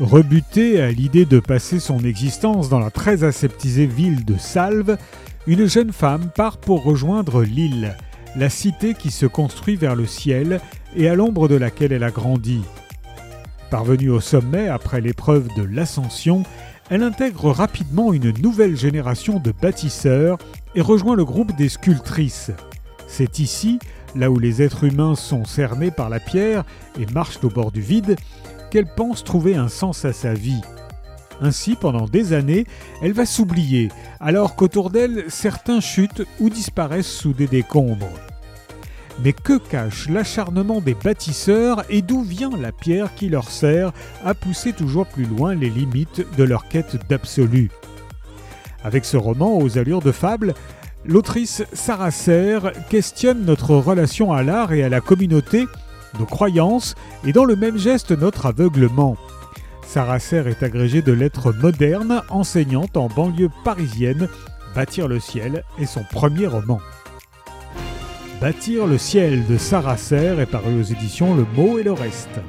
Rebutée à l'idée de passer son existence dans la très aseptisée ville de Salve, une jeune femme part pour rejoindre l'île, la cité qui se construit vers le ciel et à l'ombre de laquelle elle a grandi. Parvenue au sommet après l'épreuve de l'ascension, elle intègre rapidement une nouvelle génération de bâtisseurs et rejoint le groupe des sculptrices. C'est ici, là où les êtres humains sont cernés par la pierre et marchent au bord du vide, qu'elle pense trouver un sens à sa vie. Ainsi, pendant des années, elle va s'oublier, alors qu'autour d'elle, certains chutent ou disparaissent sous des décombres. Mais que cache l'acharnement des bâtisseurs et d'où vient la pierre qui leur sert à pousser toujours plus loin les limites de leur quête d'absolu? Avec ce roman aux allures de fable, l'autrice Sarah Serre questionne notre relation à l'art et à la communauté, nos croyances et dans le même geste notre aveuglement. Sarah Serre est agrégée de lettres modernes, enseignante en banlieue parisienne. Bâtir le ciel est son premier roman. Bâtir le ciel de Sarah Serre est paru aux éditions Le Mot et le Reste.